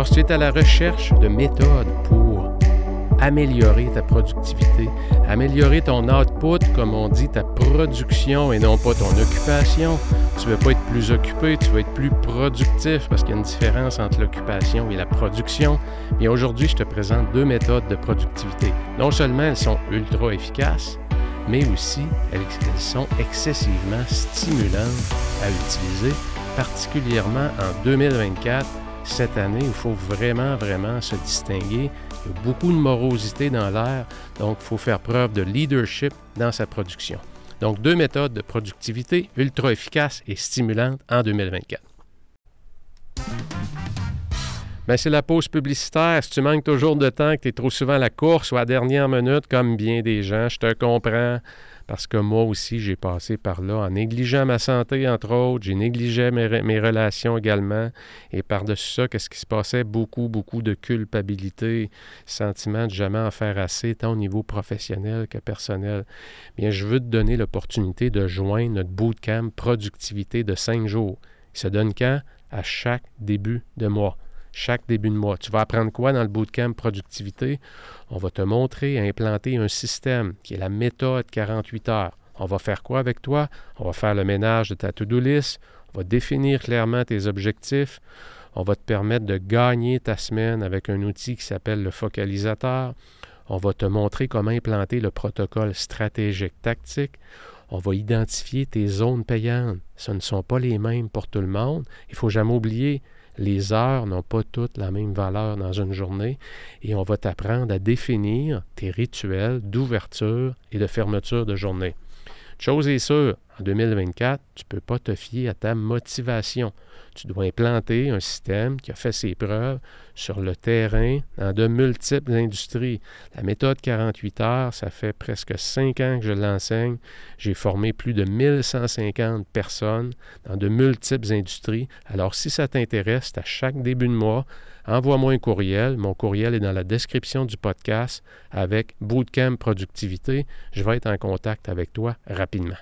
Alors, tu es à la recherche de méthodes pour améliorer ta productivité, améliorer ton output, comme on dit, ta production et non pas ton occupation. Tu ne veux pas être plus occupé, tu veux être plus productif parce qu'il y a une différence entre l'occupation et la production. Et aujourd'hui, je te présente deux méthodes de productivité. Non seulement elles sont ultra efficaces, mais aussi elles, sont excessivement stimulantes à utiliser, particulièrement en 2024 cette année, il faut vraiment, vraiment se distinguer. Il y a beaucoup de morosité dans l'air, donc il faut faire preuve de leadership dans sa production. Donc, deux méthodes de productivité ultra efficaces et stimulantes en 2024. Bien, c'est la pause publicitaire. Si tu manques toujours de temps, que tu es trop souvent à la course ou à la dernière minute, comme bien des gens, je te comprends parce que moi aussi, j'ai passé par là en négligeant ma santé, entre autres, j'ai négligé mes, relations également, et par-dessus ça, qu'est-ce qui se passait? Beaucoup, beaucoup de culpabilité, sentiment de jamais en faire assez, tant au niveau professionnel que personnel. Bien, je veux te donner l'opportunité de joindre notre bootcamp productivité de cinq jours. Il se donne quand? À chaque début de mois chaque début de mois. Tu vas apprendre quoi dans le bootcamp productivité? On va te montrer à implanter un système qui est la méthode 48 heures. On va faire quoi avec toi? On va faire le ménage de ta to-do list. On va définir clairement tes objectifs. On va te permettre de gagner ta semaine avec un outil qui s'appelle le focalisateur. On va te montrer comment implanter le protocole stratégique tactique. On va identifier tes zones payantes. Ce ne sont pas les mêmes pour tout le monde. Il ne faut jamais oublier, les heures n'ont pas toutes la même valeur dans une journée et on va t'apprendre à définir tes rituels d'ouverture et de fermeture de journée. Chose est sûre, en 2024, tu ne peux pas te fier à ta motivation. Tu dois implanter un système qui a fait ses preuves sur le terrain dans de multiples industries. La méthode 48 heures, ça fait presque cinq ans que je l'enseigne. J'ai formé plus de 1150 personnes dans de multiples industries. Alors, si ça t'intéresse, à chaque début de mois, envoie-moi un courriel. Mon courriel est dans la description du podcast avec Bootcamp Productivité. Je vais être en contact avec toi rapidement.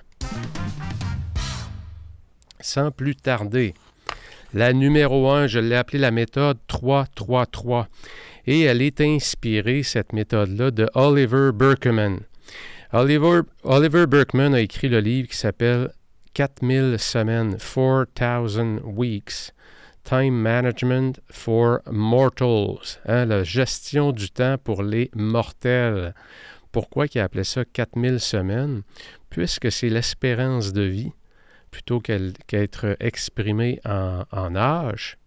Sans plus tarder, la numéro un, je l'ai appelée la méthode 333. Et elle est inspirée, cette méthode-là, de Oliver Berkman. Oliver, Oliver Berkman a écrit le livre qui s'appelle 4000 semaines, 4000 weeks. Time Management for Mortals, hein, la gestion du temps pour les mortels. Pourquoi il a appelé ça 4000 semaines? Puisque c'est l'espérance de vie plutôt qu'être exprimée en, en âge,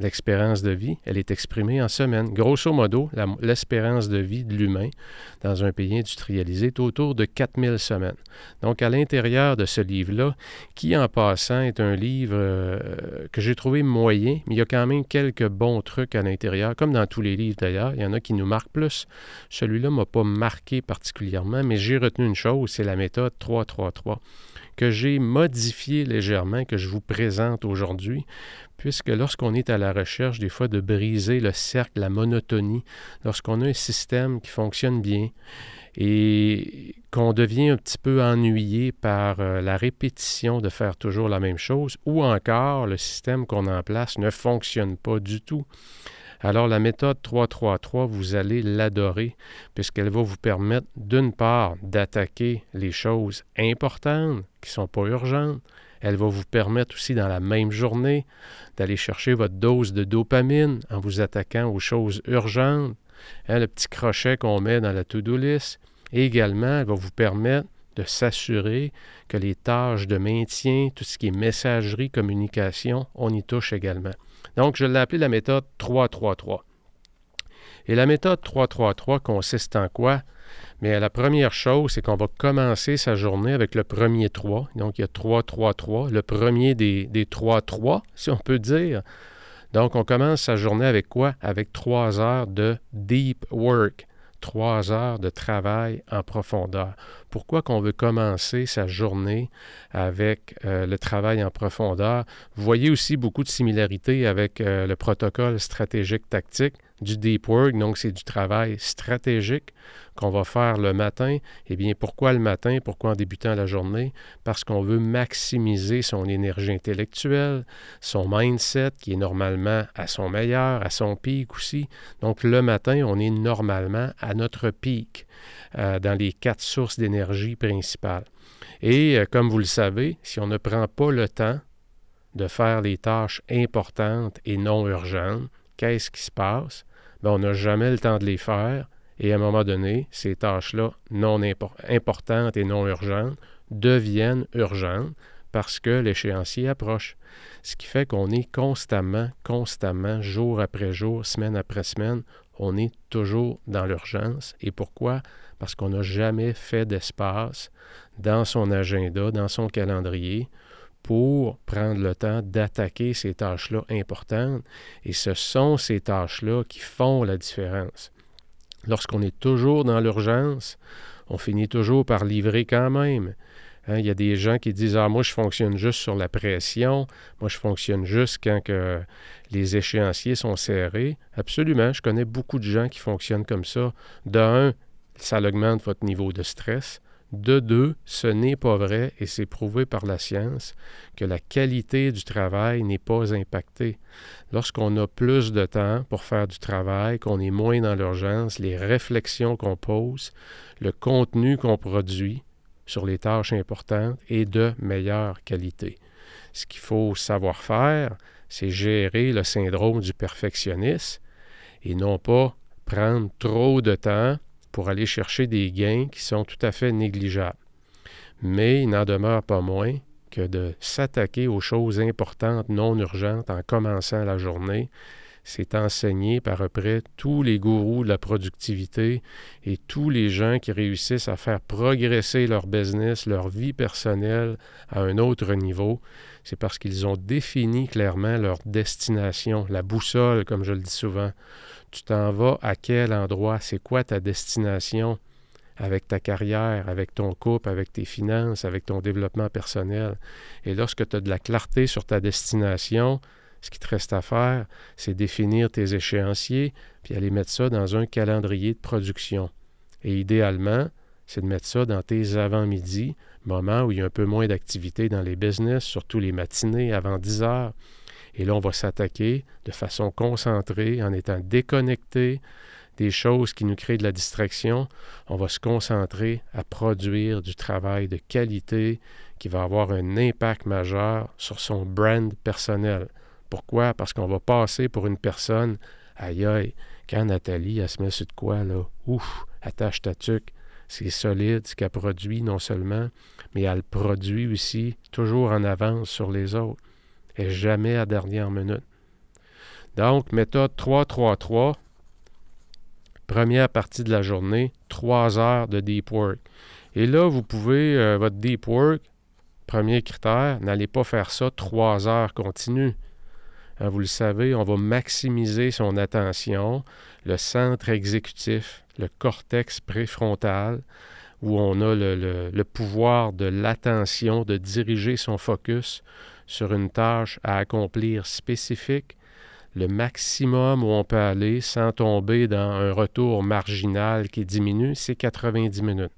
l'expérience de vie, elle est exprimée en semaines. Grosso modo, l'espérance de vie de l'humain dans un pays industrialisé est autour de 4000 semaines. Donc, à l'intérieur de ce livre-là, qui en passant est un livre euh, que j'ai trouvé moyen, mais il y a quand même quelques bons trucs à l'intérieur, comme dans tous les livres d'ailleurs. Il y en a qui nous marquent plus. Celui-là ne m'a pas marqué particulièrement, mais j'ai retenu une chose, c'est la méthode 333 que j'ai modifié légèrement, que je vous présente aujourd'hui, puisque lorsqu'on est à la recherche des fois de briser le cercle, la monotonie, lorsqu'on a un système qui fonctionne bien et qu'on devient un petit peu ennuyé par euh, la répétition de faire toujours la même chose, ou encore le système qu'on a en place ne fonctionne pas du tout, alors la méthode 333, vous allez l'adorer puisqu'elle va vous permettre d'une part d'attaquer les choses importantes qui ne sont pas urgentes. Elle va vous permettre aussi dans la même journée d'aller chercher votre dose de dopamine en vous attaquant aux choses urgentes. Hein, le petit crochet qu'on met dans la to-do list. Également, elle va vous permettre de s'assurer que les tâches de maintien, tout ce qui est messagerie, communication, on y touche également. Donc, je l'ai appelé la méthode 333. Et la méthode 333 consiste en quoi? Mais la première chose, c'est qu'on va commencer sa journée avec le premier 3. Donc, il y a 3, 3, 3. Le premier des, des 3, 3, si on peut dire. Donc, on commence sa journée avec quoi? Avec 3 heures de deep work trois heures de travail en profondeur. Pourquoi qu'on veut commencer sa journée avec euh, le travail en profondeur? Vous voyez aussi beaucoup de similarités avec euh, le protocole stratégique tactique. Du deep work, donc c'est du travail stratégique qu'on va faire le matin. Eh bien, pourquoi le matin? Pourquoi en débutant la journée? Parce qu'on veut maximiser son énergie intellectuelle, son mindset qui est normalement à son meilleur, à son pic aussi. Donc, le matin, on est normalement à notre pic euh, dans les quatre sources d'énergie principales. Et euh, comme vous le savez, si on ne prend pas le temps de faire les tâches importantes et non urgentes, qu'est-ce qui se passe? Bien, on n'a jamais le temps de les faire et à un moment donné, ces tâches-là non importantes et non urgentes deviennent urgentes parce que l'échéancier approche. Ce qui fait qu'on est constamment, constamment, jour après jour, semaine après semaine, on est toujours dans l'urgence. Et pourquoi? Parce qu'on n'a jamais fait d'espace dans son agenda, dans son calendrier, pour prendre le temps d'attaquer ces tâches-là importantes. Et ce sont ces tâches-là qui font la différence. Lorsqu'on est toujours dans l'urgence, on finit toujours par livrer quand même. Hein, il y a des gens qui disent Ah, moi, je fonctionne juste sur la pression, moi, je fonctionne juste quand que les échéanciers sont serrés. Absolument, je connais beaucoup de gens qui fonctionnent comme ça. D'un, ça augmente votre niveau de stress. De deux, ce n'est pas vrai et c'est prouvé par la science que la qualité du travail n'est pas impactée. Lorsqu'on a plus de temps pour faire du travail, qu'on est moins dans l'urgence, les réflexions qu'on pose, le contenu qu'on produit sur les tâches importantes est de meilleure qualité. Ce qu'il faut savoir faire, c'est gérer le syndrome du perfectionniste et non pas prendre trop de temps pour aller chercher des gains qui sont tout à fait négligeables. Mais il n'en demeure pas moins que de s'attaquer aux choses importantes non urgentes en commençant la journée, c'est enseigné par à près tous les gourous de la productivité et tous les gens qui réussissent à faire progresser leur business, leur vie personnelle à un autre niveau. C'est parce qu'ils ont défini clairement leur destination, la boussole, comme je le dis souvent. Tu t'en vas à quel endroit? C'est quoi ta destination avec ta carrière, avec ton couple, avec tes finances, avec ton développement personnel? Et lorsque tu as de la clarté sur ta destination, ce qui te reste à faire, c'est définir tes échéanciers, puis aller mettre ça dans un calendrier de production. Et idéalement, c'est de mettre ça dans tes avant-midi, moment où il y a un peu moins d'activité dans les business, surtout les matinées avant 10 heures. Et là, on va s'attaquer de façon concentrée, en étant déconnecté des choses qui nous créent de la distraction. On va se concentrer à produire du travail de qualité qui va avoir un impact majeur sur son brand personnel. Pourquoi? Parce qu'on va passer pour une personne, aïe aïe, quand Nathalie, elle se met sur de quoi, là, ouf, attache ta tuque, c'est solide ce qu'elle produit non seulement, mais elle produit aussi toujours en avance sur les autres jamais à dernière minute. Donc, méthode 3-3-3, première partie de la journée, 3 heures de deep work. Et là, vous pouvez, euh, votre deep work, premier critère, n'allez pas faire ça 3 heures continues. Hein, vous le savez, on va maximiser son attention, le centre exécutif, le cortex préfrontal, où on a le pouvoir de l'attention, de diriger son focus sur une tâche à accomplir spécifique, le maximum où on peut aller sans tomber dans un retour marginal qui diminue, c'est 90 minutes.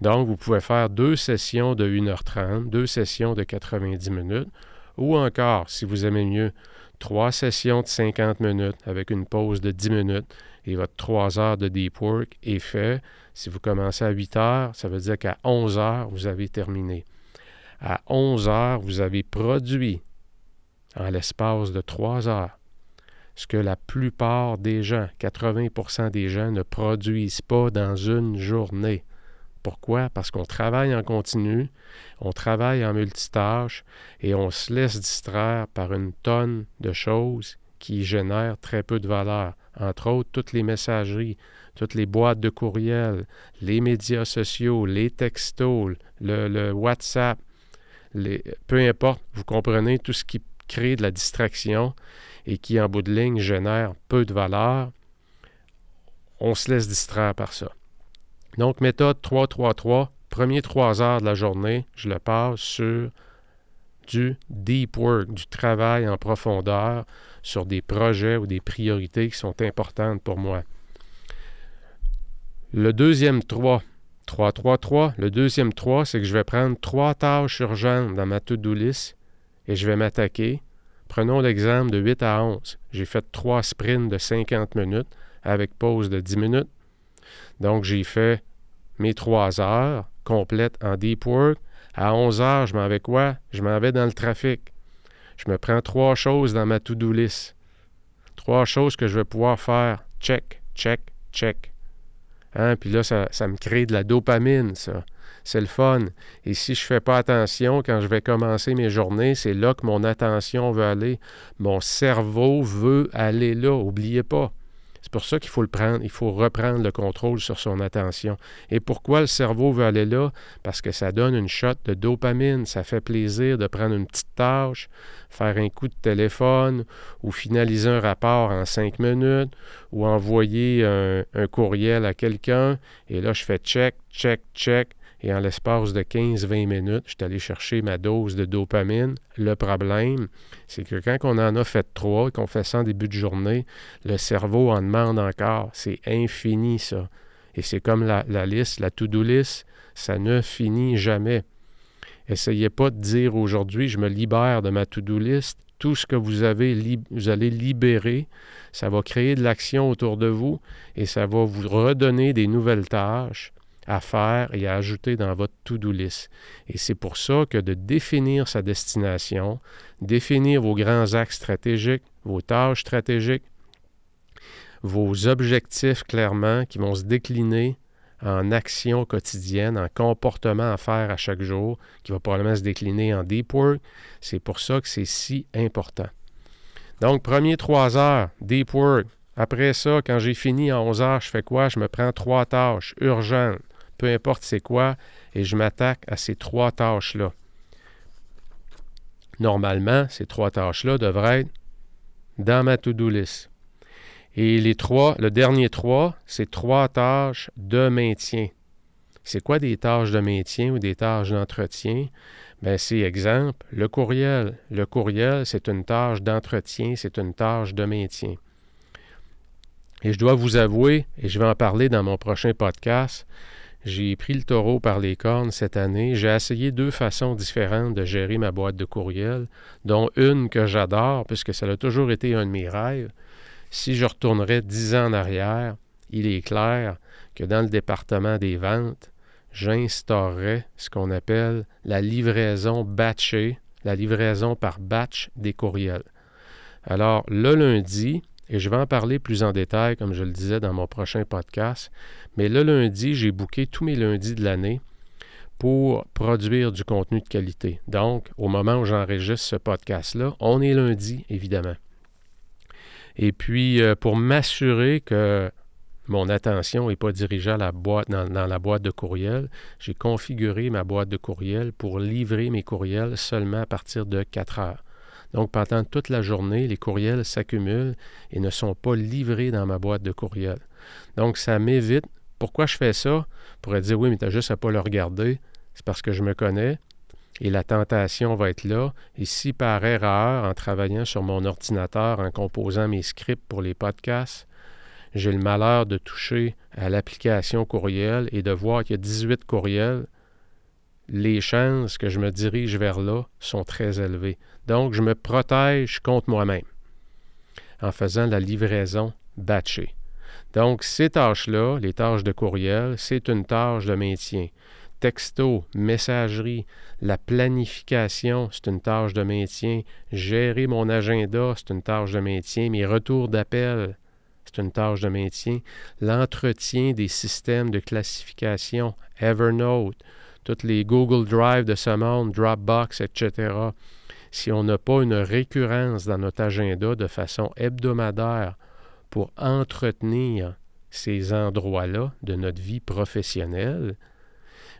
Donc, vous pouvez faire deux sessions de 1h30, deux sessions de 90 minutes, ou encore, si vous aimez mieux, trois sessions de 50 minutes avec une pause de 10 minutes et votre 3 heures de deep work est fait. Si vous commencez à 8 heures, ça veut dire qu'à 11 heures, vous avez terminé à 11 heures, vous avez produit en l'espace de 3 heures ce que la plupart des gens, 80% des gens, ne produisent pas dans une journée. Pourquoi? Parce qu'on travaille en continu, on travaille en multitâche et on se laisse distraire par une tonne de choses qui génèrent très peu de valeur. Entre autres, toutes les messageries, toutes les boîtes de courriel, les médias sociaux, les textos, le, le WhatsApp, peu importe, vous comprenez tout ce qui crée de la distraction et qui, en bout de ligne, génère peu de valeur, on se laisse distraire par ça. Donc, méthode 3-3-3, premier 3 heures de la journée, je le passe sur du deep work, du travail en profondeur sur des projets ou des priorités qui sont importantes pour moi. Le deuxième 3, 3, 3, 3, le deuxième 3, c'est que je vais prendre trois tâches urgentes dans ma to-do list et je vais m'attaquer. Prenons l'exemple de 8 à 11. J'ai fait trois sprints de 50 minutes avec pause de 10 minutes. Donc, j'ai fait mes trois heures complètes en deep work. À 11 heures, je m'en vais quoi? Je m'en vais dans le trafic. Je me prends trois choses dans ma to-do list. Trois choses que je vais pouvoir faire. Check, check, check. Hein? Puis là, ça, me crée de la dopamine, ça. C'est le fun. Et si je ne fais pas attention quand je vais commencer mes journées, c'est là que mon attention veut aller. Mon cerveau veut aller là. N'oubliez pas. C'est pour ça qu'il faut le prendre, il faut reprendre le contrôle sur son attention. Et pourquoi le cerveau veut aller là? Parce que ça donne une shot de dopamine, ça fait plaisir de prendre une petite tâche, faire un coup de téléphone ou finaliser un rapport en cinq minutes ou envoyer un, courriel à quelqu'un. Et là, je fais check, check, check. Et en l'espace de 15-20 minutes, je suis allé chercher ma dose de dopamine. Le problème, c'est que quand on en a fait trois et qu'on fait ça début de journée, le cerveau en demande encore. C'est infini, ça. Et c'est comme la, liste, la to-do list, ça ne finit jamais. Essayez pas de dire aujourd'hui, je me libère de ma to-do list. Tout ce que vous avez, vous allez libérer, ça va créer de l'action autour de vous et ça va vous redonner des nouvelles tâches à faire et à ajouter dans votre to-do list. Et c'est pour ça que de définir sa destination, définir vos grands axes stratégiques, vos tâches stratégiques, vos objectifs clairement qui vont se décliner en actions quotidiennes, en comportement à faire à chaque jour, qui va probablement se décliner en deep work. C'est pour ça que c'est si important. Donc, premier trois heures, deep work. Après ça, quand j'ai fini à 11 heures, je fais quoi? Je me prends trois tâches urgentes peu importe c'est quoi, et je m'attaque à ces trois tâches-là. Normalement, ces trois tâches-là devraient être dans ma to-do list. Et les trois, le dernier trois, c'est trois tâches de maintien. C'est quoi des tâches de maintien ou des tâches d'entretien? Bien, c'est exemple, le courriel. Le courriel, c'est une tâche d'entretien, c'est une tâche de maintien. Et je dois vous avouer, et je vais en parler dans mon prochain podcast, j'ai pris le taureau par les cornes cette année. J'ai essayé deux façons différentes de gérer ma boîte de courriel, dont une que j'adore, puisque ça a toujours été un de mes rêves. Si je retournerais dix ans en arrière, il est clair que dans le département des ventes, j'instaurerais ce qu'on appelle la livraison batchée, la livraison par batch des courriels. Alors, le lundi, et je vais en parler plus en détail, comme je le disais dans mon prochain podcast. Mais le lundi, j'ai booké tous mes lundis de l'année pour produire du contenu de qualité. Donc, au moment où j'enregistre ce podcast-là, on est lundi, évidemment. Et puis, euh, pour m'assurer que mon attention n'est pas dirigée la boîte, dans, dans, la boîte de courriel, j'ai configuré ma boîte de courriel pour livrer mes courriels seulement à partir de 4 heures. Donc, pendant toute la journée, les courriels s'accumulent et ne sont pas livrés dans ma boîte de courriel. Donc, ça m'évite. Pourquoi je fais ça? On pourrait dire, oui, mais tu n'as juste à pas le regarder. C'est parce que je me connais et la tentation va être là. Et si par erreur, en travaillant sur mon ordinateur, en composant mes scripts pour les podcasts, j'ai le malheur de toucher à l'application courriel et de voir qu'il y a 18 courriels, les chances que je me dirige vers là sont très élevées. Donc, je me protège contre moi-même en faisant la livraison batchée. Donc, ces tâches-là, les tâches de courriel, c'est une tâche de maintien. Texto, messagerie, la planification, c'est une tâche de maintien. Gérer mon agenda, c'est une tâche de maintien. Mes retours d'appel, c'est une tâche de maintien. L'entretien des systèmes de classification, Evernote, toutes les Google Drive de ce monde, Dropbox, etc. Si on n'a pas une récurrence dans notre agenda de façon hebdomadaire pour entretenir ces endroits-là de notre vie professionnelle,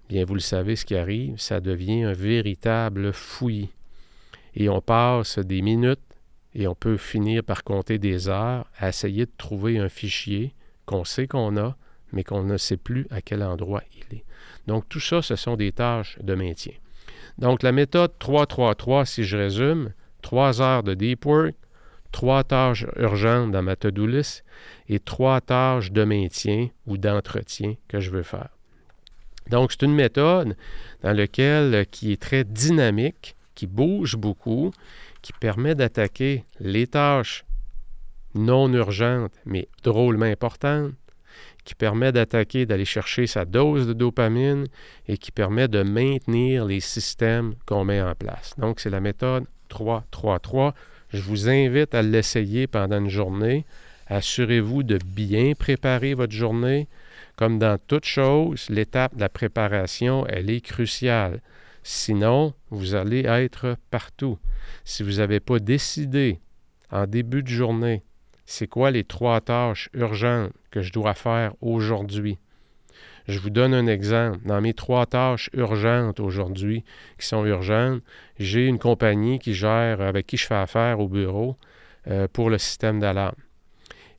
bien vous le savez ce qui arrive, ça devient un véritable fouillis. Et on passe des minutes et on peut finir par compter des heures à essayer de trouver un fichier qu'on sait qu'on a, mais qu'on ne sait plus à quel endroit il est. Donc tout ça, ce sont des tâches de maintien. Donc, la méthode 3-3-3, si je résume, 3 heures de deep work, 3 tâches urgentes dans ma to-do list et 3 tâches de maintien ou d'entretien que je veux faire. Donc, c'est une méthode dans laquelle, qui est très dynamique, qui bouge beaucoup, qui permet d'attaquer les tâches non urgentes, mais drôlement importantes, qui permet d'attaquer, d'aller chercher sa dose de dopamine et qui permet de maintenir les systèmes qu'on met en place. Donc, c'est la méthode 3-3-3. Je vous invite à l'essayer pendant une journée. Assurez-vous de bien préparer votre journée. Comme dans toute chose, l'étape de la préparation, elle est cruciale. Sinon, vous allez être partout. Si vous n'avez pas décidé en début de journée c'est quoi les trois tâches urgentes que je dois faire aujourd'hui? Je vous donne un exemple. Dans mes trois tâches urgentes aujourd'hui, qui sont urgentes, j'ai une compagnie qui gère, avec qui je fais affaire au bureau euh, pour le système d'alarme.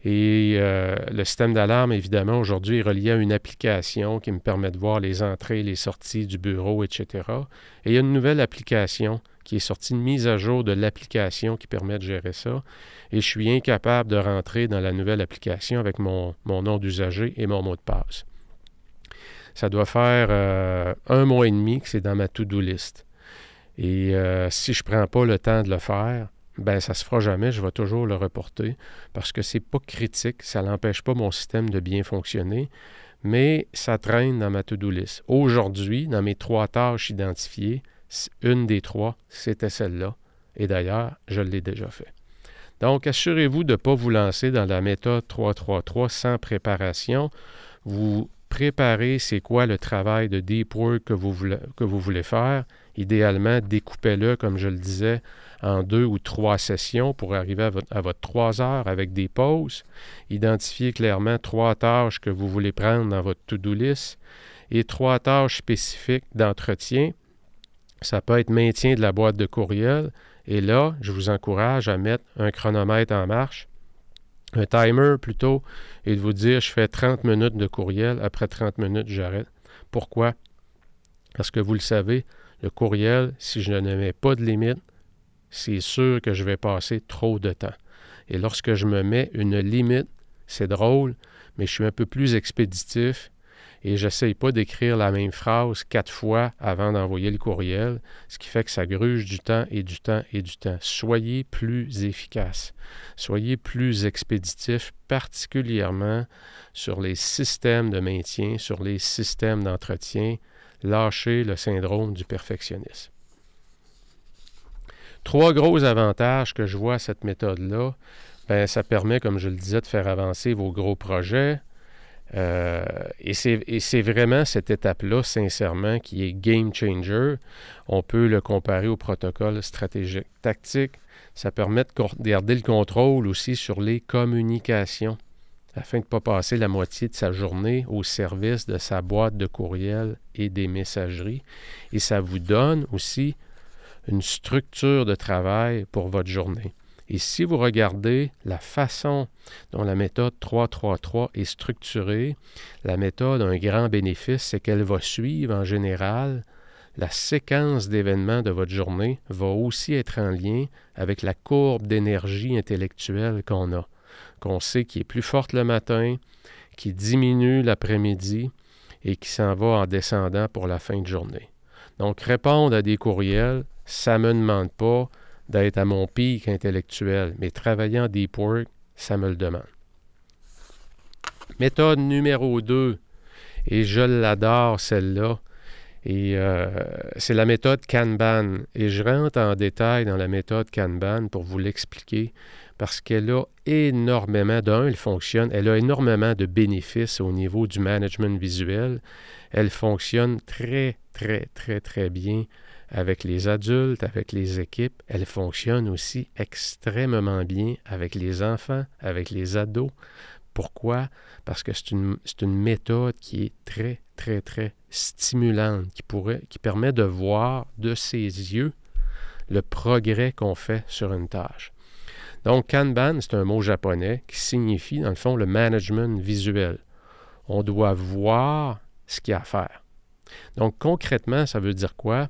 Et euh, le système d'alarme, évidemment, aujourd'hui est relié à une application qui me permet de voir les entrées, les sorties du bureau, etc. Et il y a une nouvelle application qui est sortie, une mise à jour de l'application qui permet de gérer ça. Et je suis incapable de rentrer dans la nouvelle application avec mon, nom d'usager et mon mot de passe. Ça doit faire euh, un mois et demi que c'est dans ma to-do list. Et euh, si je ne prends pas le temps de le faire, ben ça se fera jamais, je vais toujours le reporter parce que c'est pas critique, ça n'empêche pas mon système de bien fonctionner, mais ça traîne dans ma to-do list. Aujourd'hui, dans mes trois tâches identifiées, une des trois, c'était celle-là. Et d'ailleurs, je l'ai déjà fait. Donc, assurez-vous de ne pas vous lancer dans la méthode 333 sans préparation. Vous préparez c'est quoi le travail de deep work que vous voulez, que vous voulez faire. Idéalement, découpez-le, comme je le disais, en deux ou trois sessions pour arriver à votre, trois heures avec des pauses. Identifiez clairement trois tâches que vous voulez prendre dans votre to-do list et trois tâches spécifiques d'entretien. Ça peut être maintien de la boîte de courriel. Et là, je vous encourage à mettre un chronomètre en marche, un timer plutôt, et de vous dire je fais 30 minutes de courriel, après 30 minutes, j'arrête. Pourquoi? Parce que vous le savez, le courriel, si je ne mets pas de limite, c'est sûr que je vais passer trop de temps. Et lorsque je me mets une limite, c'est drôle, mais je suis un peu plus expéditif et j'essaye pas d'écrire la même phrase quatre fois avant d'envoyer le courriel, ce qui fait que ça gruge du temps et du temps et du temps. Soyez plus efficace. Soyez plus expéditif, particulièrement sur les systèmes de maintien, sur les systèmes d'entretien. Lâchez le syndrome du perfectionnisme. Trois gros avantages que je vois à cette méthode-là. Bien, ça permet, comme je le disais, de faire avancer vos gros projets. Euh, et c'est vraiment cette étape-là, sincèrement, qui est game changer. On peut le comparer au protocole stratégique tactique. Ça permet de garder le contrôle aussi sur les communications afin de ne pas passer la moitié de sa journée au service de sa boîte de courriel et des messageries. Et ça vous donne aussi une structure de travail pour votre journée. Et si vous regardez la façon dont la méthode 333 est structurée, la méthode a un grand bénéfice, c'est qu'elle va suivre en général la séquence d'événements de votre journée va aussi être en lien avec la courbe d'énergie intellectuelle qu'on a, qu'on sait qui est plus forte le matin, qui diminue l'après-midi et qui s'en va en descendant pour la fin de journée. Donc répondre à des courriels, ça ne me demande pas d'être à mon pic intellectuel, mais travailler en deep work, ça me le demande. Méthode numéro 2, et je l'adore celle-là, et euh, c'est la méthode Kanban. Et je rentre en détail dans la méthode Kanban pour vous l'expliquer parce qu'elle a énormément, d'un, elle fonctionne, elle a énormément de bénéfices au niveau du management visuel. Elle fonctionne très, très, très, très bien avec les adultes, avec les équipes. Elle fonctionne aussi extrêmement bien avec les enfants, avec les ados. Pourquoi? Parce que c'est une, une, méthode qui est très, très, très stimulante, qui, pourrait, qui permet de voir de ses yeux le progrès qu'on fait sur une tâche. Donc, Kanban, c'est un mot japonais qui signifie, dans le fond, le management visuel. On doit voir ce qu'il y a à faire. Donc, concrètement, ça veut dire quoi?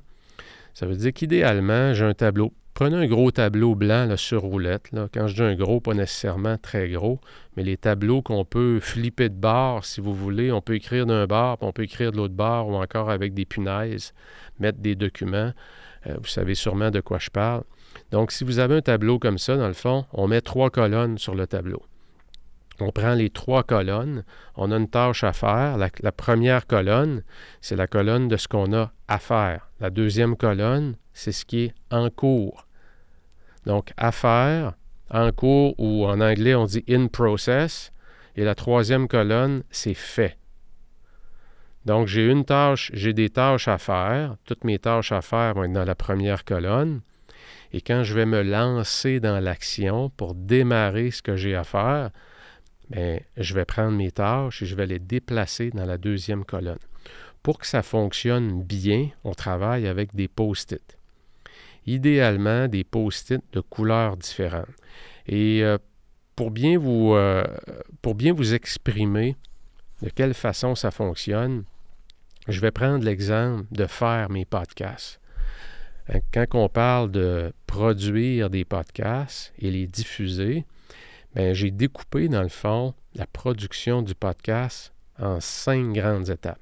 Ça veut dire qu'idéalement, j'ai un tableau. Prenez un gros tableau blanc sur roulette. Quand je dis un gros, pas nécessairement très gros, mais les tableaux qu'on peut flipper de bord, si vous voulez. On peut écrire d'un bord, puis on peut écrire de l'autre bord, ou encore avec des punaises, mettre des documents. Euh, vous savez sûrement de quoi je parle. Donc, si vous avez un tableau comme ça, dans le fond, on met trois colonnes sur le tableau. On prend les trois colonnes, on a une tâche à faire. La, première colonne, c'est la colonne de ce qu'on a à faire. La deuxième colonne, c'est ce qui est en cours. Donc, à faire, en cours, ou en anglais, on dit in process. Et la troisième colonne, c'est fait. Donc, j'ai une tâche, j'ai des tâches à faire. Toutes mes tâches à faire vont être dans la première colonne. Et quand je vais me lancer dans l'action pour démarrer ce que j'ai à faire, bien, je vais prendre mes tâches et je vais les déplacer dans la deuxième colonne. Pour que ça fonctionne bien, on travaille avec des post-it. Idéalement, des post-it de couleurs différentes. Et euh, pour, bien vous, euh, pour bien vous exprimer de quelle façon ça fonctionne, je vais prendre l'exemple de faire mes podcasts. Euh, quand on parle de produire des podcasts et les diffuser, j'ai découpé, dans le fond, la production du podcast en cinq grandes étapes.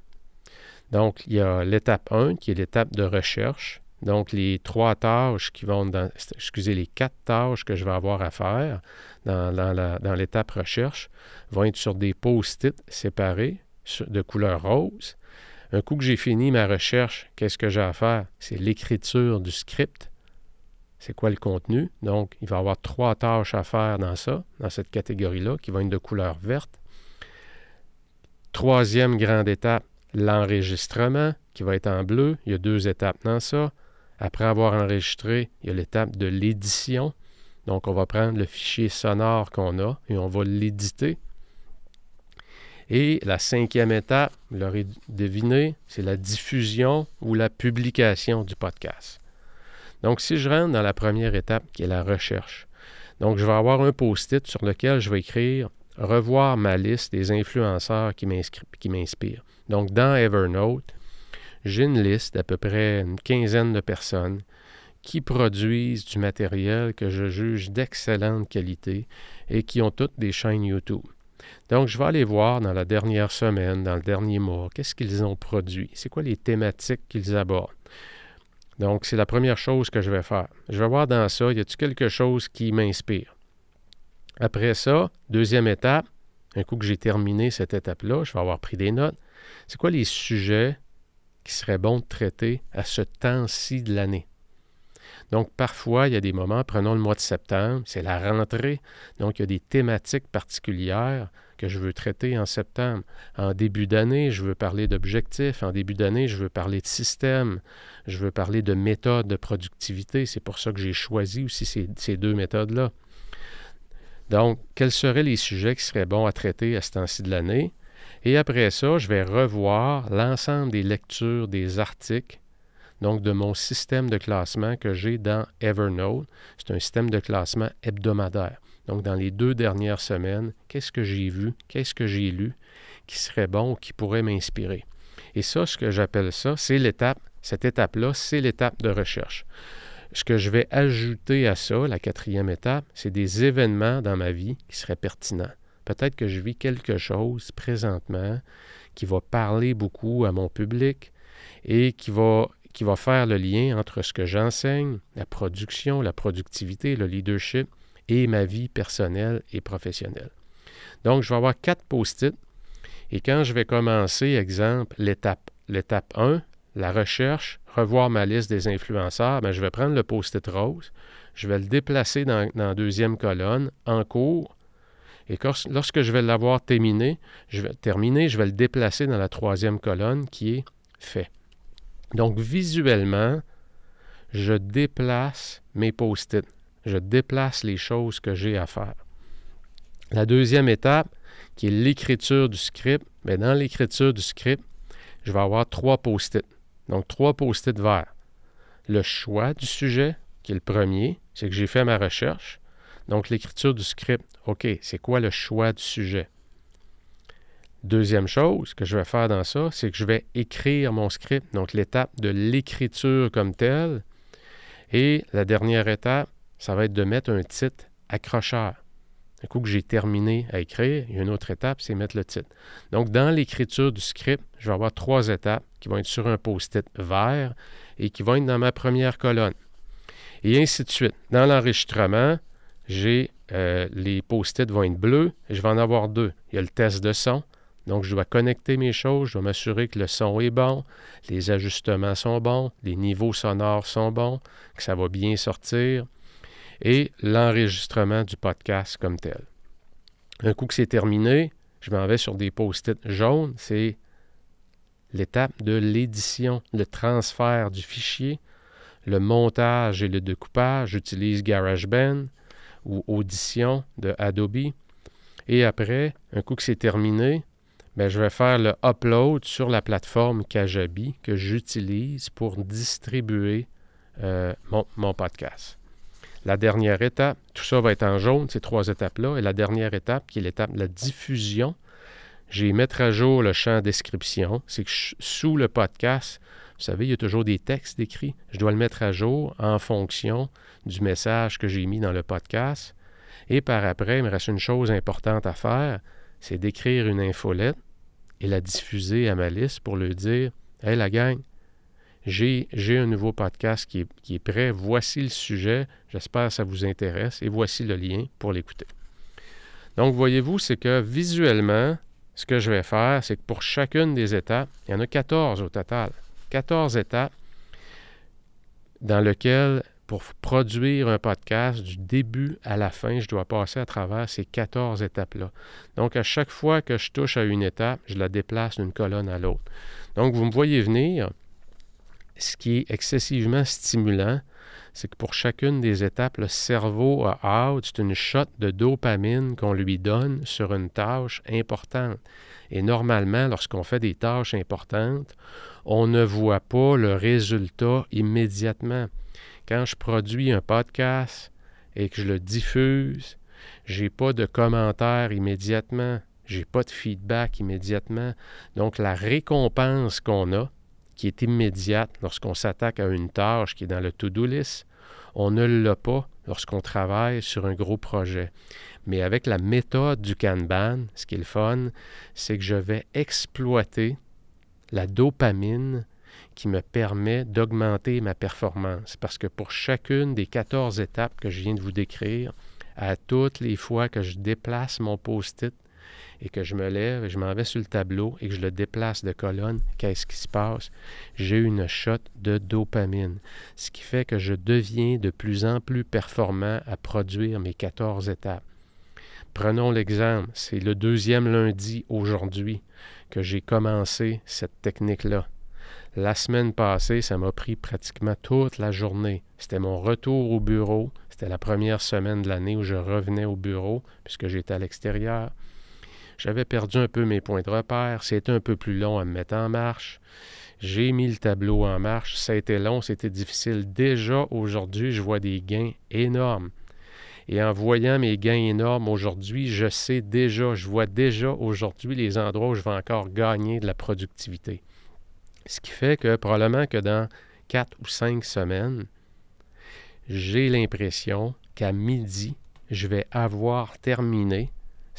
Donc, il y a l'étape 1, qui est l'étape de recherche. Donc, les trois tâches qui vont dans, excusez, les quatre tâches que je vais avoir à faire dans, l'étape recherche vont être sur des post-it séparés de couleur rose. Un coup que j'ai fini ma recherche, qu'est-ce que j'ai à faire? C'est l'écriture du script c'est quoi le contenu? Donc, il va y avoir trois tâches à faire dans ça, dans cette catégorie-là, qui vont être de couleur verte. Troisième grande étape, l'enregistrement, qui va être en bleu. Il y a deux étapes dans ça. Après avoir enregistré, il y a l'étape de l'édition. Donc, on va prendre le fichier sonore qu'on a et on va l'éditer. Et la cinquième étape, vous l'aurez deviné, c'est la diffusion ou la publication du podcast. Donc, si je rentre dans la première étape, qui est la recherche, donc je vais avoir un post-it sur lequel je vais écrire revoir ma liste des influenceurs qui m'inspirent. Donc, dans Evernote, j'ai une liste d'à peu près une quinzaine de personnes qui produisent du matériel que je juge d'excellente qualité et qui ont toutes des chaînes YouTube. Donc, je vais aller voir dans la dernière semaine, dans le dernier mois, qu'est-ce qu'ils ont produit, c'est quoi les thématiques qu'ils abordent? Donc, c'est la première chose que je vais faire. Je vais voir dans ça, y a-t-il quelque chose qui m'inspire? Après ça, deuxième étape, un coup que j'ai terminé cette étape-là, je vais avoir pris des notes. C'est quoi les sujets qui seraient bons de traiter à ce temps-ci de l'année? Donc, parfois, il y a des moments, prenons le mois de septembre, c'est la rentrée, donc il y a des thématiques particulières que je veux traiter en septembre. En début d'année, je veux parler d'objectifs. En début d'année, je veux parler de système. Je veux parler de méthodes de productivité. C'est pour ça que j'ai choisi aussi ces, deux méthodes-là. Donc, quels seraient les sujets qui seraient bons à traiter à ce temps-ci de l'année? Et après ça, je vais revoir l'ensemble des lectures, des articles, donc de mon système de classement que j'ai dans Evernote. C'est un système de classement hebdomadaire. Donc, dans les deux dernières semaines, qu'est-ce que j'ai vu, qu'est-ce que j'ai lu qui serait bon ou qui pourrait m'inspirer? Et ça, ce que j'appelle ça, c'est l'étape, cette étape-là, c'est l'étape de recherche. Ce que je vais ajouter à ça, la quatrième étape, c'est des événements dans ma vie qui seraient pertinents. Peut-être que je vis quelque chose présentement qui va parler beaucoup à mon public et qui va, qui va faire le lien entre ce que j'enseigne, la production, la productivité, le leadership, et ma vie personnelle et professionnelle. Donc, je vais avoir quatre post-it. Et quand je vais commencer, exemple, l'étape, l'étape 1, la recherche, revoir ma liste des influenceurs, bien, je vais prendre le post-it rose, je vais le déplacer dans, la deuxième colonne, en cours, et lorsque je vais l'avoir terminé, je vais, terminé, je vais le déplacer dans la troisième colonne qui est fait. Donc, visuellement, je déplace mes post-it je déplace les choses que j'ai à faire. La deuxième étape, qui est l'écriture du script, mais dans l'écriture du script, je vais avoir trois post-it. Donc, trois post-it verts. Le choix du sujet, qui est le premier, c'est que j'ai fait ma recherche. Donc, l'écriture du script, OK, c'est quoi le choix du sujet? Deuxième chose que je vais faire dans ça, c'est que je vais écrire mon script, donc l'étape de l'écriture comme telle. Et la dernière étape, ça va être de mettre un titre accrocheur. Un coup que j'ai terminé à écrire, il y a une autre étape, c'est mettre le titre. Donc, dans l'écriture du script, je vais avoir trois étapes qui vont être sur un post-it vert et qui vont être dans ma première colonne. Et ainsi de suite. Dans l'enregistrement, j'ai euh, les post-it vont être bleus et je vais en avoir deux. Il y a le test de son. Donc, je dois connecter mes choses, je dois m'assurer que le son est bon, les ajustements sont bons, les niveaux sonores sont bons, que ça va bien sortir et l'enregistrement du podcast comme tel. Un coup que c'est terminé, je m'en vais sur des post-it jaunes. C'est l'étape de l'édition, le transfert du fichier, le montage et le découpage. J'utilise GarageBand ou Audition de Adobe. Et après, un coup que c'est terminé, bien, je vais faire le upload sur la plateforme Kajabi que j'utilise pour distribuer euh, mon podcast. La dernière étape, tout ça va être en jaune, ces trois étapes-là. Et la dernière étape, qui est l'étape de la diffusion, j'ai mettre à jour le champ description. C'est que sous le podcast, vous savez, il y a toujours des textes décrits. Je dois le mettre à jour en fonction du message que j'ai mis dans le podcast. Et par après, il me reste une chose importante à faire, c'est d'écrire une infolette et la diffuser à ma liste pour lui dire Hey la gang, j'ai un nouveau podcast qui est, prêt. Voici le sujet. J'espère que ça vous intéresse et voici le lien pour l'écouter. Donc, voyez-vous, c'est que visuellement, ce que je vais faire, c'est que pour chacune des étapes, il y en a 14 au total. 14 étapes dans lesquelles, pour produire un podcast du début à la fin, je dois passer à travers ces 14 étapes-là. Donc, à chaque fois que je touche à une étape, je la déplace d'une colonne à l'autre. Donc, vous me voyez venir, ce qui est excessivement stimulant, c'est que pour chacune des étapes, le cerveau a out, c'est une shot de dopamine qu'on lui donne sur une tâche importante. Et normalement, lorsqu'on fait des tâches importantes, on ne voit pas le résultat immédiatement. Quand je produis un podcast et que je le diffuse, j'ai pas de commentaires immédiatement, j'ai pas de feedback immédiatement. Donc la récompense qu'on a, qui est immédiate lorsqu'on s'attaque à une tâche qui est dans le to-do list, on ne l'a pas lorsqu'on travaille sur un gros projet. Mais avec la méthode du Kanban, ce qui est fun, c'est que je vais exploiter la dopamine qui me permet d'augmenter ma performance. Parce que pour chacune des 14 étapes que je viens de vous décrire, à toutes les fois que je déplace mon post-it, et que je me lève, et je m'en vais sur le tableau et que je le déplace de colonne, qu'est-ce qui se passe? J'ai une shot de dopamine, ce qui fait que je deviens de plus en plus performant à produire mes 14 étapes. Prenons l'exemple, c'est le deuxième lundi aujourd'hui que j'ai commencé cette technique-là. La semaine passée, ça m'a pris pratiquement toute la journée. C'était mon retour au bureau. C'était la première semaine de l'année où je revenais au bureau puisque j'étais à l'extérieur. J'avais perdu un peu mes points de repère. C'était un peu plus long à me mettre en marche. J'ai mis le tableau en marche. Ça a été long, c'était difficile. Déjà aujourd'hui, je vois des gains énormes. Et en voyant mes gains énormes aujourd'hui, je sais déjà, je vois déjà aujourd'hui les endroits où je vais encore gagner de la productivité. Ce qui fait que probablement que dans quatre ou cinq semaines, j'ai l'impression qu'à midi, je vais avoir terminé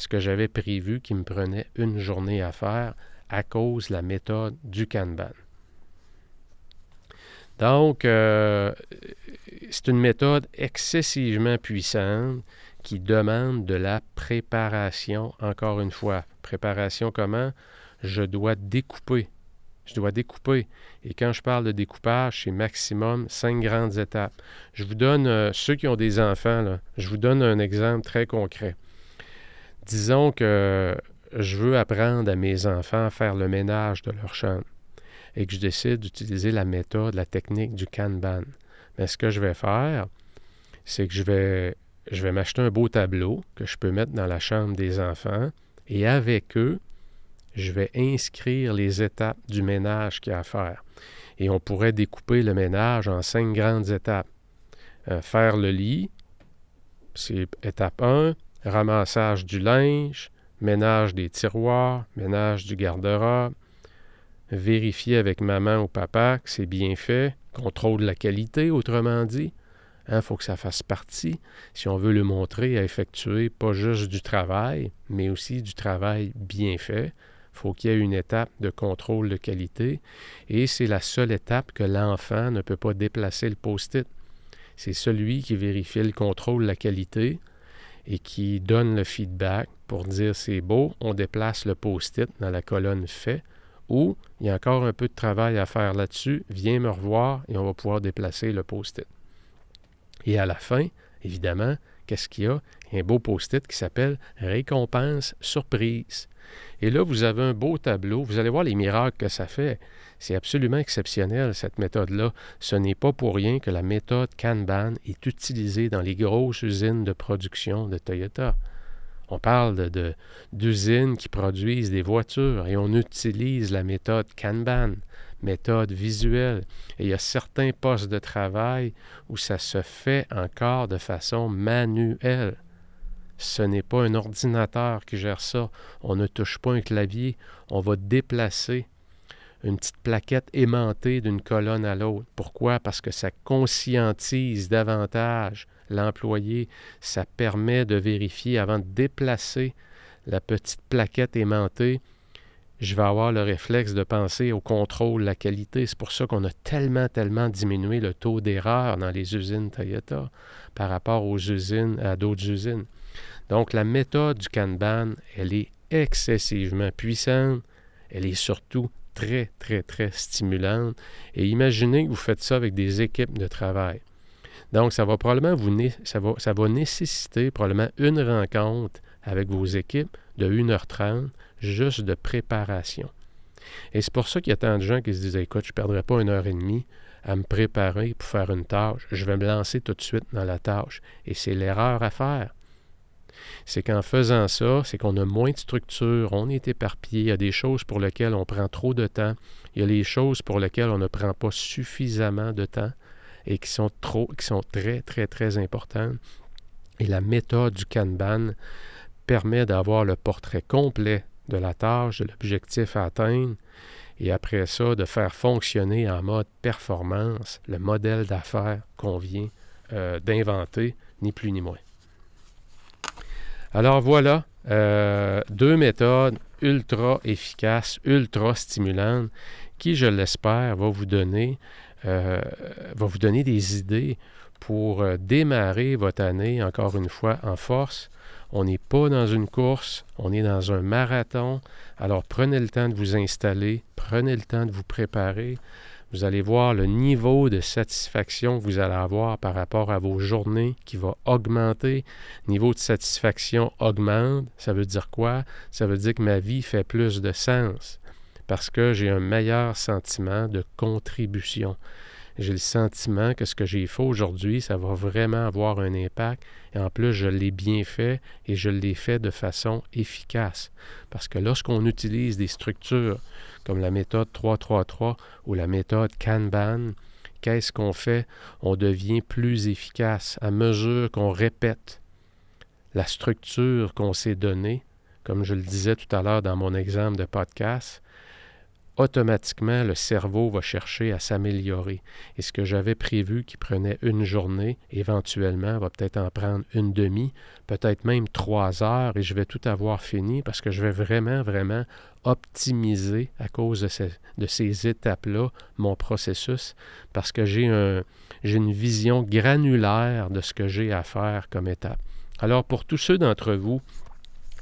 ce que j'avais prévu qui me prenait une journée à faire à cause de la méthode du Kanban. Donc, euh, c'est une méthode excessivement puissante qui demande de la préparation, encore une fois. Préparation comment? Je dois découper. Je dois découper. Et quand je parle de découpage, c'est maximum cinq grandes étapes. Je vous donne, euh, ceux qui ont des enfants, je vous donne un exemple très concret. Disons que je veux apprendre à mes enfants à faire le ménage de leur chambre et que je décide d'utiliser la méthode, la technique du Kanban. Mais ce que je vais faire, c'est que je vais, je vais m'acheter un beau tableau que je peux mettre dans la chambre des enfants et avec eux, je vais inscrire les étapes du ménage qu'il y a à faire. Et on pourrait découper le ménage en cinq grandes étapes. Euh, faire le lit, c'est étape 1 ramassage du linge, ménage des tiroirs, ménage du garde-robe, vérifier avec maman ou papa que c'est bien fait, contrôle la qualité, autrement dit. Il hein, faut que ça fasse partie, si on veut le montrer, à effectuer pas juste du travail, mais aussi du travail bien fait. Il faut qu'il y ait une étape de contrôle de qualité et c'est la seule étape que l'enfant ne peut pas déplacer le post-it. C'est celui qui vérifie le contrôle de la qualité et qui donne le feedback pour dire c'est beau, on déplace le post-it dans la colonne fait ou il y a encore un peu de travail à faire là-dessus, viens me revoir et on va pouvoir déplacer le post-it. Et à la fin, évidemment, qu'est-ce qu'il y a? Un beau post-it qui s'appelle Récompense surprise. Et là, vous avez un beau tableau. Vous allez voir les miracles que ça fait. C'est absolument exceptionnel, cette méthode-là. Ce n'est pas pour rien que la méthode Kanban est utilisée dans les grosses usines de production de Toyota. On parle d'usines qui produisent des voitures et on utilise la méthode Kanban, méthode visuelle. Et il y a certains postes de travail où ça se fait encore de façon manuelle. Ce n'est pas un ordinateur qui gère ça. On ne touche pas un clavier. On va déplacer une petite plaquette aimantée d'une colonne à l'autre. Pourquoi? Parce que ça conscientise davantage l'employé. Ça permet de vérifier avant de déplacer la petite plaquette aimantée. Je vais avoir le réflexe de penser au contrôle, la qualité. C'est pour ça qu'on a tellement, tellement diminué le taux d'erreur dans les usines Toyota par rapport aux usines, à d'autres usines. Donc, la méthode du Kanban, elle est excessivement puissante. Elle est surtout très, très, très stimulante. Et imaginez que vous faites ça avec des équipes de travail. Donc, ça va probablement vous ça va, ça va nécessiter probablement une rencontre avec vos équipes de 1h30 juste de préparation. Et c'est pour ça qu'il y a tant de gens qui se disent Écoute, je ne perdrai pas une heure et demie à me préparer pour faire une tâche. Je vais me lancer tout de suite dans la tâche. Et c'est l'erreur à faire c'est qu'en faisant ça, c'est qu'on a moins de structure, on est éparpillé, il y a des choses pour lesquelles on prend trop de temps, il y a les choses pour lesquelles on ne prend pas suffisamment de temps et qui sont trop, qui sont très, très, très importantes. Et la méthode du Kanban permet d'avoir le portrait complet de la tâche, de l'objectif à atteindre, et après ça, de faire fonctionner en mode performance le modèle d'affaires qu'on vient euh, d'inventer, ni plus ni moins. Alors voilà, euh, deux méthodes ultra efficaces, ultra stimulantes, qui, je l'espère, va vous donner, euh, va vous donner des idées pour euh, démarrer votre année, encore une fois, en force. On n'est pas dans une course, on est dans un marathon. Alors prenez le temps de vous installer, prenez le temps de vous préparer. Vous allez voir le niveau de satisfaction que vous allez avoir par rapport à vos journées qui va augmenter. Niveau de satisfaction augmente. Ça veut dire quoi? Ça veut dire que ma vie fait plus de sens parce que j'ai un meilleur sentiment de contribution. J'ai le sentiment que ce que j'ai fait aujourd'hui, ça va vraiment avoir un impact. Et en plus, je l'ai bien fait et je l'ai fait de façon efficace. Parce que lorsqu'on utilise des structures comme la méthode 333 ou la méthode Kanban, qu'est-ce qu'on fait? On devient plus efficace à mesure qu'on répète la structure qu'on s'est donnée, comme je le disais tout à l'heure dans mon exemple de podcast, automatiquement, le cerveau va chercher à s'améliorer. Et ce que j'avais prévu qui prenait une journée, éventuellement, va peut-être en prendre une demi, peut-être même trois heures, et je vais tout avoir fini parce que je vais vraiment, vraiment optimiser à cause de ces, de étapes-là mon processus, parce que j'ai un, une vision granulaire de ce que j'ai à faire comme étape. Alors, pour tous ceux d'entre vous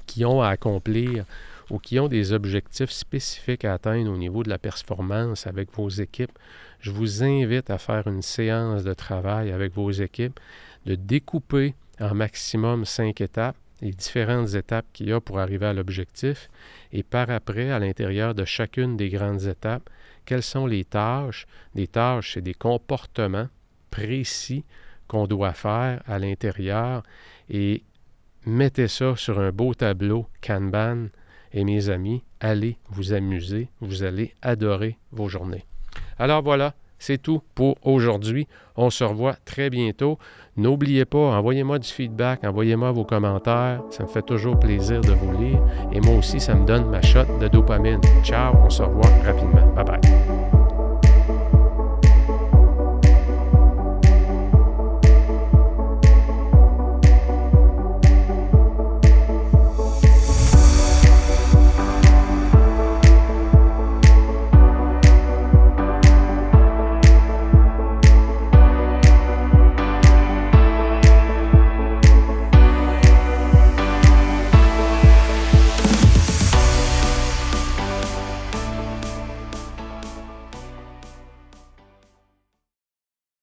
qui ont à accomplir ou qui ont des objectifs spécifiques à atteindre au niveau de la performance avec vos équipes, je vous invite à faire une séance de travail avec vos équipes, de découper en maximum cinq étapes, les différentes étapes qu'il y a pour arriver à l'objectif, et par après, à l'intérieur de chacune des grandes étapes, quelles sont les tâches? Des tâches, c'est des comportements précis qu'on doit faire à l'intérieur et mettez ça sur un beau tableau Kanban et mes amis, allez vous amuser, vous allez adorer vos journées. Alors voilà, c'est tout pour aujourd'hui. On se revoit très bientôt. N'oubliez pas, envoyez-moi du feedback, envoyez-moi vos commentaires. Ça me fait toujours plaisir de vous lire. Et moi aussi, ça me donne ma shot de dopamine. Ciao, on se revoit rapidement. Bye bye.